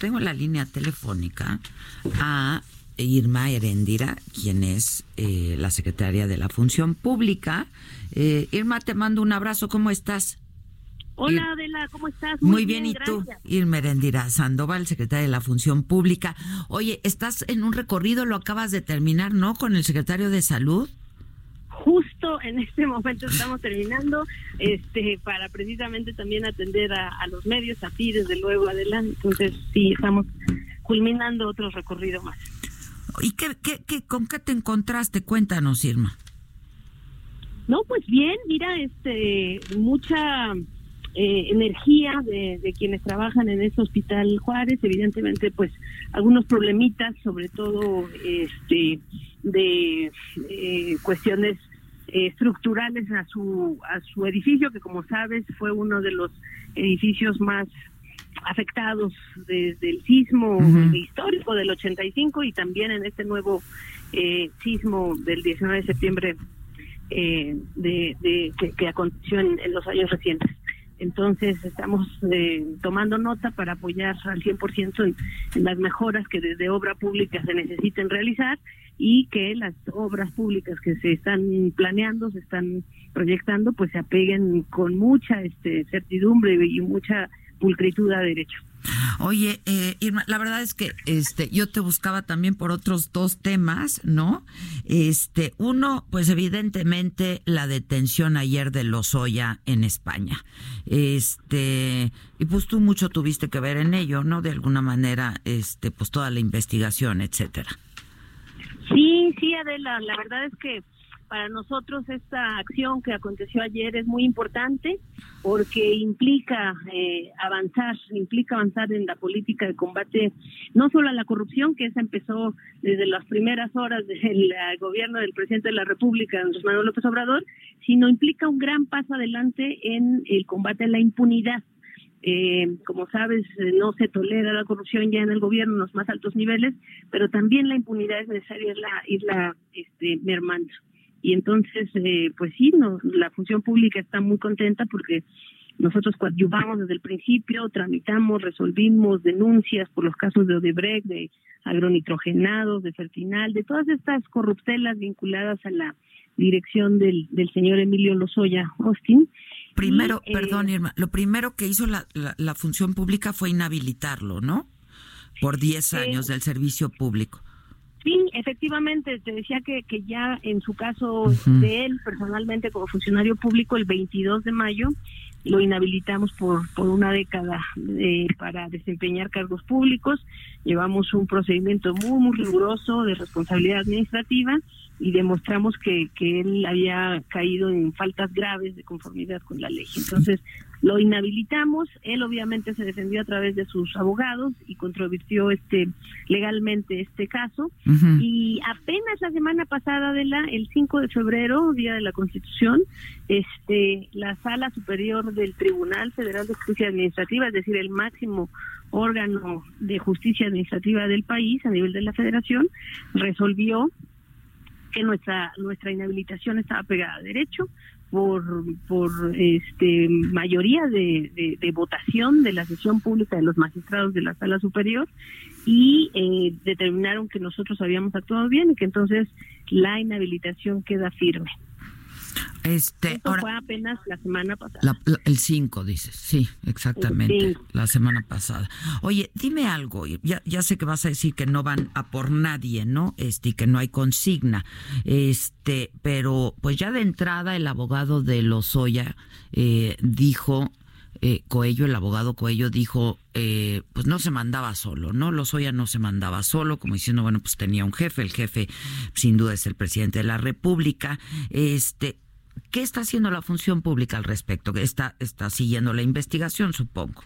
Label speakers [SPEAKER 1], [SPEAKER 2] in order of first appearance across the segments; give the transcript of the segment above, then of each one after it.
[SPEAKER 1] tengo en la línea telefónica a Irma Herendira, quien es eh, la secretaria de la Función Pública. Eh, Irma, te mando un abrazo. ¿Cómo estás?
[SPEAKER 2] Hola Adela, ¿cómo estás?
[SPEAKER 1] Muy, bien, ¿y tú? Irma Herendira Sandoval, secretaria de la Función Pública. Oye, estás en un recorrido, lo acabas de terminar, ¿no? Con el secretario de Salud
[SPEAKER 2] justo en este momento estamos terminando este para precisamente también atender a, los medios a ti desde luego adelante. Entonces sí estamos culminando otro recorrido más.
[SPEAKER 1] Y qué, qué, qué con qué te encontraste cuéntanos Irma.
[SPEAKER 2] No pues bien mira este mucha eh, energía de, de, quienes trabajan en este hospital Juárez. Evidentemente pues algunos problemitas sobre todo este de eh, cuestiones estructurales a su a su edificio que como sabes fue uno de los edificios más afectados desde el sismo histórico del 85 y también en este nuevo eh, sismo del 19 de septiembre eh, de, que, aconteció en, los años recientes. Entonces estamos tomando nota para apoyar al 100% en, en las mejoras que desde obra pública se necesiten realizar y que las obras públicas que se están planeando, se están proyectando, pues se apeguen con mucha este, certidumbre y mucha pulcritud a derecho.
[SPEAKER 1] Oye, eh, Irma, la verdad es que este, yo te buscaba también por otros dos temas, ¿no? Este, uno, pues evidentemente la detención ayer de Lozoya en España. Este, y pues tú mucho tuviste que ver en ello, ¿no? De alguna manera, este, pues toda la investigación, etcétera.
[SPEAKER 2] Sí, sí, Adela, la verdad es que para nosotros esta acción que aconteció ayer es muy importante porque implica eh, avanzar, implica avanzar en la política de combate no solo a la corrupción, que esa empezó desde las primeras horas del gobierno del presidente de la República, Andrés Manuel López Obrador, sino implica un gran paso adelante en el combate a la impunidad. Eh, como sabes, eh, no se tolera la corrupción ya en el gobierno en los más altos niveles, pero también la impunidad es necesaria irla, irla este, mermando. Y entonces, eh, pues sí, no, la función pública está muy contenta porque nosotros coadyuvamos desde el principio, tramitamos, resolvimos denuncias por los casos de Odebrecht, de agronitrogenados, de Fertinal, de todas estas corruptelas vinculadas a la dirección del, del señor Emilio Lozoya Austin.
[SPEAKER 1] Primero, eh, perdón, Irma, lo primero que hizo la, la, función pública fue inhabilitarlo, ¿no? Por 10 años del servicio público.
[SPEAKER 2] Sí, efectivamente, te decía que, que ya en su caso de él personalmente como funcionario público el 22 de mayo lo inhabilitamos por, por una década eh, para desempeñar cargos públicos. Llevamos un procedimiento muy, muy riguroso de responsabilidad administrativa y demostramos que, que él había caído en faltas graves de conformidad con la ley. Entonces, lo inhabilitamos, él obviamente se defendió a través de sus abogados y controvirtió este legalmente este caso. Y apenas la semana pasada de la el 5 de febrero, día de la Constitución, este la Sala Superior del Tribunal Federal de Justicia Administrativa, es decir, el máximo órgano de justicia administrativa del país a nivel de la Federación, resolvió que nuestra nuestra inhabilitación estaba pegada a derecho por por este mayoría de, de, votación de la sesión pública de los magistrados de la sala superior y eh, determinaron que nosotros habíamos actuado bien y que entonces la inhabilitación queda firme.
[SPEAKER 1] Este,
[SPEAKER 2] fue apenas la semana pasada.
[SPEAKER 1] el 5, dices, sí, exactamente, la semana pasada. Oye, dime algo, ya, ya sé que vas a decir que no van a por nadie, ¿no? Este, y que no hay consigna, este, pero pues ya de entrada el abogado de Lozoya eh, dijo eh, Coello, el abogado Coello, dijo, eh, pues no se mandaba solo, ¿no? Lozoya no se mandaba solo, como diciendo, bueno, pues tenía un jefe, el jefe sin duda es el presidente de la República. Este, ¿Qué está haciendo la función pública al respecto? Está, está siguiendo la investigación, supongo.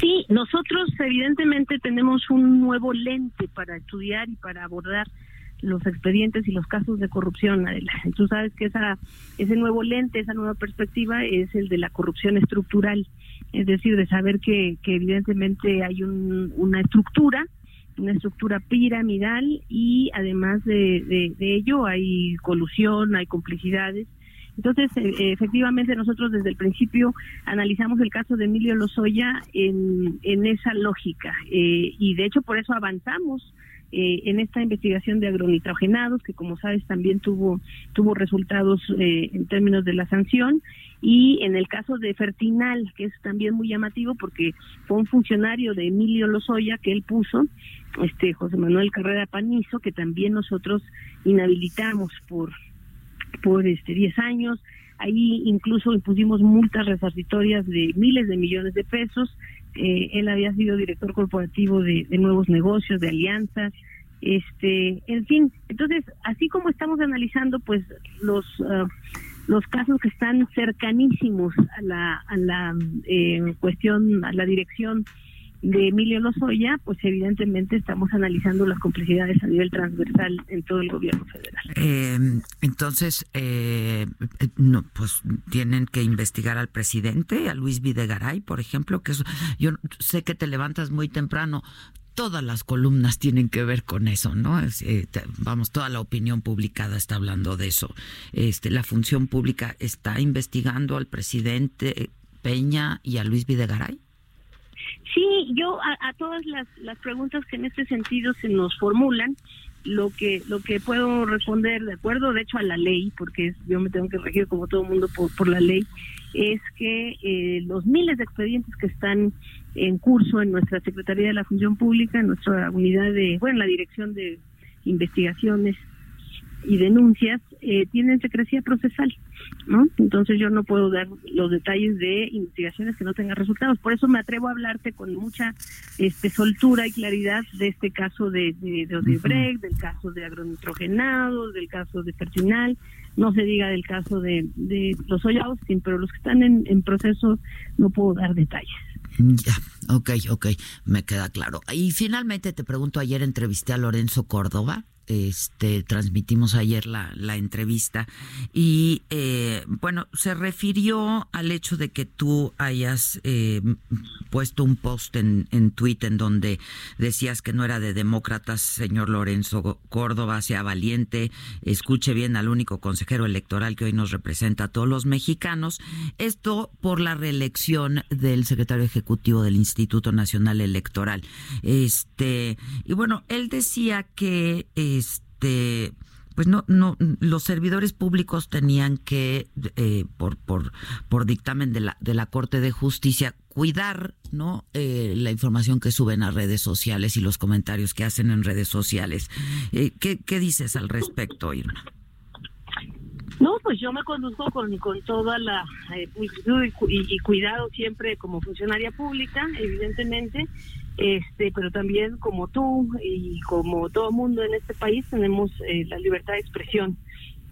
[SPEAKER 2] Sí, nosotros evidentemente tenemos un nuevo lente para estudiar y para abordar los expedientes y los casos de corrupción. Tú sabes que esa, ese nuevo lente, esa nueva perspectiva es el de la corrupción estructural, es decir, de saber que, que evidentemente hay un, una estructura una estructura piramidal y además de, de, ello hay colusión, hay complicidades. Entonces, eh, efectivamente, nosotros desde el principio analizamos el caso de Emilio Lozoya en, en esa lógica eh, y de hecho por eso avanzamos eh, en esta investigación de agronitrogenados, que como sabes también tuvo, tuvo resultados eh, en términos de la sanción, y en el caso de Fertinal, que es también muy llamativo porque fue un funcionario de Emilio Lozoya que él puso, este José Manuel Carrera Panizo, que también nosotros inhabilitamos por por este 10 años, ahí incluso impusimos multas resarcitorias de miles de millones de pesos. Eh, él había sido director corporativo de, nuevos negocios, de alianzas, este, en fin, entonces, así como estamos analizando, pues, los ah, los casos que están cercanísimos a la, a la eh, cuestión, a la dirección de Emilio Lozoya, pues evidentemente estamos analizando las complicidades a nivel transversal en todo el gobierno federal.
[SPEAKER 1] Eh, entonces, eh, no, pues tienen que investigar al presidente, a Luis Videgaray, por ejemplo, que yo sé que te levantas muy temprano. Todas las columnas tienen que ver con eso, ¿no? Eh, vamos, toda la opinión publicada está hablando de eso. Este, la función pública está investigando al presidente Peña y a Luis Videgaray.
[SPEAKER 2] Sí, yo a, todas las, las preguntas que en este sentido se nos formulan, lo que lo que puedo responder de acuerdo de hecho a la ley porque yo me tengo que regir como todo el mundo por, por la ley es que eh, los miles de expedientes que están en curso en nuestra Secretaría de la Función Pública en nuestra unidad de bueno la Dirección de Investigaciones y denuncias eh, tienen secrecía procesal, ¿no? Entonces yo no puedo dar los detalles de investigaciones que no tengan resultados. Por eso me atrevo a hablarte con mucha este, soltura y claridad de este caso de, de, de Odebrecht, del caso de agronitrogenados, del caso de Pertinal, no se diga del caso de, de los Austin, pero los que están en, en proceso no puedo dar detalles.
[SPEAKER 1] Ya, ok, ok, me queda claro. Y finalmente te pregunto, ayer entrevisté a Lorenzo Córdoba, este transmitimos ayer la, la entrevista. Y eh, bueno se refirió al hecho de que tú hayas eh, puesto un post en, en Twitter en donde decías que no era de demócratas señor Lorenzo Córdoba sea valiente escuche bien al único consejero electoral que hoy nos representa a todos los mexicanos. Esto por la reelección del secretario ejecutivo del Instituto Nacional Electoral. Este y bueno él decía que eh, este pues no no los servidores públicos tenían que eh, por por por dictamen de la de la Corte de Justicia cuidar no eh, la información que suben a redes sociales y los comentarios que hacen en redes sociales. Eh, ¿qué, qué dices al respecto Irma
[SPEAKER 2] no, pues yo me conduzco con, con toda la eh, y, y, cuidado siempre como funcionaria pública, evidentemente, este, pero también como tú y como todo mundo en este país tenemos eh, la libertad de expresión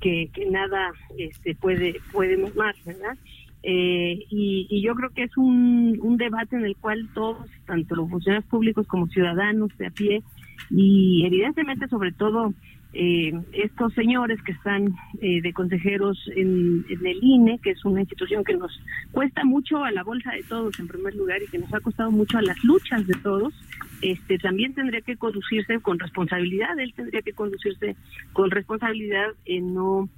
[SPEAKER 2] que, que nada este, puede puede más, ¿verdad? Eh, y, y, yo creo que es un, un debate en el cual todos, tanto los funcionarios públicos como ciudadanos de a pie, y evidentemente sobre todo eh, estos señores que están eh, de consejeros en, el INE, que es una institución que nos cuesta mucho a la bolsa de todos en primer lugar y que nos ha costado mucho a las luchas de todos, este también tendría que conducirse con responsabilidad, él tendría que conducirse con responsabilidad en no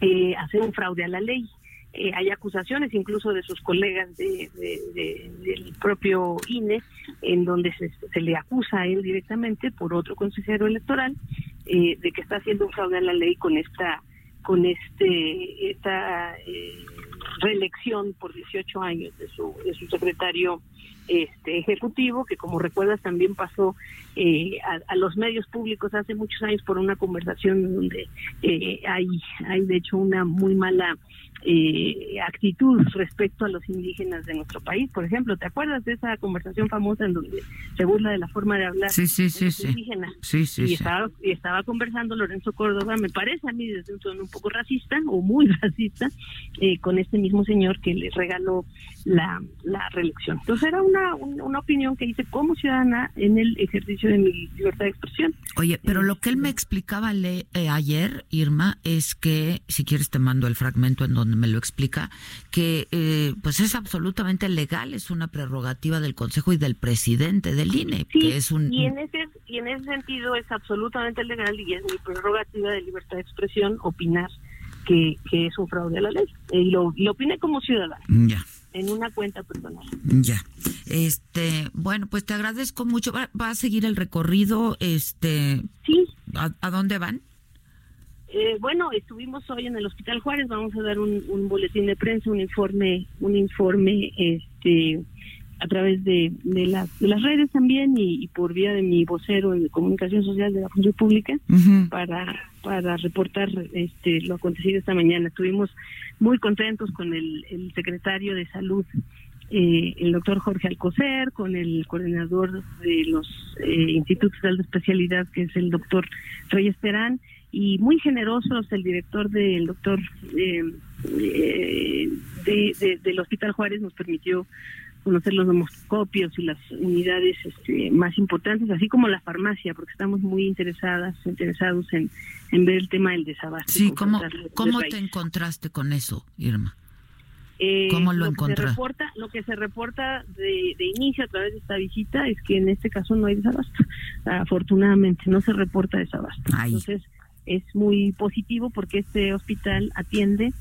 [SPEAKER 2] eh, hacer un fraude a la ley. Eh, hay acusaciones incluso de sus colegas de, del propio INE, en donde se, se, le acusa a él directamente por otro consejero electoral eh, de que está haciendo un fraude a la ley con esta con este esta eh, reelección por 18 años de su de su secretario este ejecutivo que como recuerdas también pasó eh, a, los medios públicos hace muchos años por una conversación donde eh, hay hay de hecho una muy mala eh, actitud respecto a los indígenas de nuestro país. Por ejemplo, ¿te acuerdas de esa conversación famosa en donde se burla de la forma de hablar
[SPEAKER 1] sí, sí, sí,
[SPEAKER 2] de los indígenas?
[SPEAKER 1] Sí, sí,
[SPEAKER 2] y, Estaba, y estaba conversando Lorenzo Córdoba, me parece a mí desde un tono un poco racista o muy racista, eh, con este mismo señor que le regaló la, la reelección. Entonces era una, una, opinión que hice como ciudadana en el ejercicio de mi libertad de expresión.
[SPEAKER 1] Oye, pero lo que él me explicaba le, eh, ayer, Irma, es que, si quieres te mando el fragmento en donde me lo explica, que eh, pues es absolutamente legal, es una prerrogativa del Consejo y del presidente del INE, que es un...
[SPEAKER 2] Y en, ese, y en ese sentido es absolutamente legal y es mi prerrogativa de libertad de expresión opinar que, que es un fraude a la ley. Y lo, lo opiné como ciudadano.
[SPEAKER 1] Ya
[SPEAKER 2] en una cuenta personal.
[SPEAKER 1] Ya. Este, bueno, pues te agradezco mucho. ¿Va, a seguir el recorrido? Este,
[SPEAKER 2] sí.
[SPEAKER 1] ¿A, dónde van?
[SPEAKER 2] Eh, bueno, estuvimos hoy en el Hospital Juárez. Vamos a dar un, un boletín de prensa, un informe, un informe, este, a través de, de, las, de las redes también y, por vía de mi vocero de comunicación social de la función pública para para reportar este lo acontecido esta mañana. Estuvimos muy contentos con el, el secretario de salud, eh, el doctor Jorge Alcocer, con el coordinador de los eh, institutos de especialidad, que es el doctor Reyes Perán, y muy generosos el director del doctor eh, eh de, del Hospital Juárez nos permitió conocer los domoscopios y las unidades este, más importantes, así como la farmacia, porque estamos muy interesadas, interesados en, en ver el tema del desabasto.
[SPEAKER 1] Sí, ¿cómo, ¿cómo te encontraste con eso, Irma? Eh, ¿Cómo lo, encontraste?
[SPEAKER 2] Reporta, lo que se reporta de, de, inicio a través de esta visita es que en este caso no hay desabasto. Afortunadamente, no se reporta desabasto. Entonces, es muy positivo porque este hospital atiende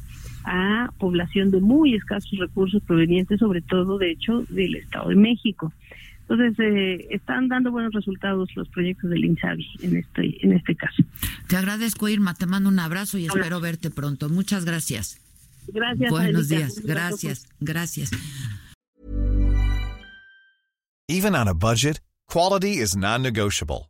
[SPEAKER 2] a población de muy escasos recursos provenientes sobre todo, de hecho, del Estado de México. Entonces, eh, están dando buenos resultados los proyectos del INSABI en este, en este caso.
[SPEAKER 1] Te agradezco, Irma. Te mando un abrazo y espero verte pronto. Muchas gracias.
[SPEAKER 2] Gracias.
[SPEAKER 1] Buenos días. Gracias. Gracias.
[SPEAKER 3] Even on a budget, quality is non-negotiable.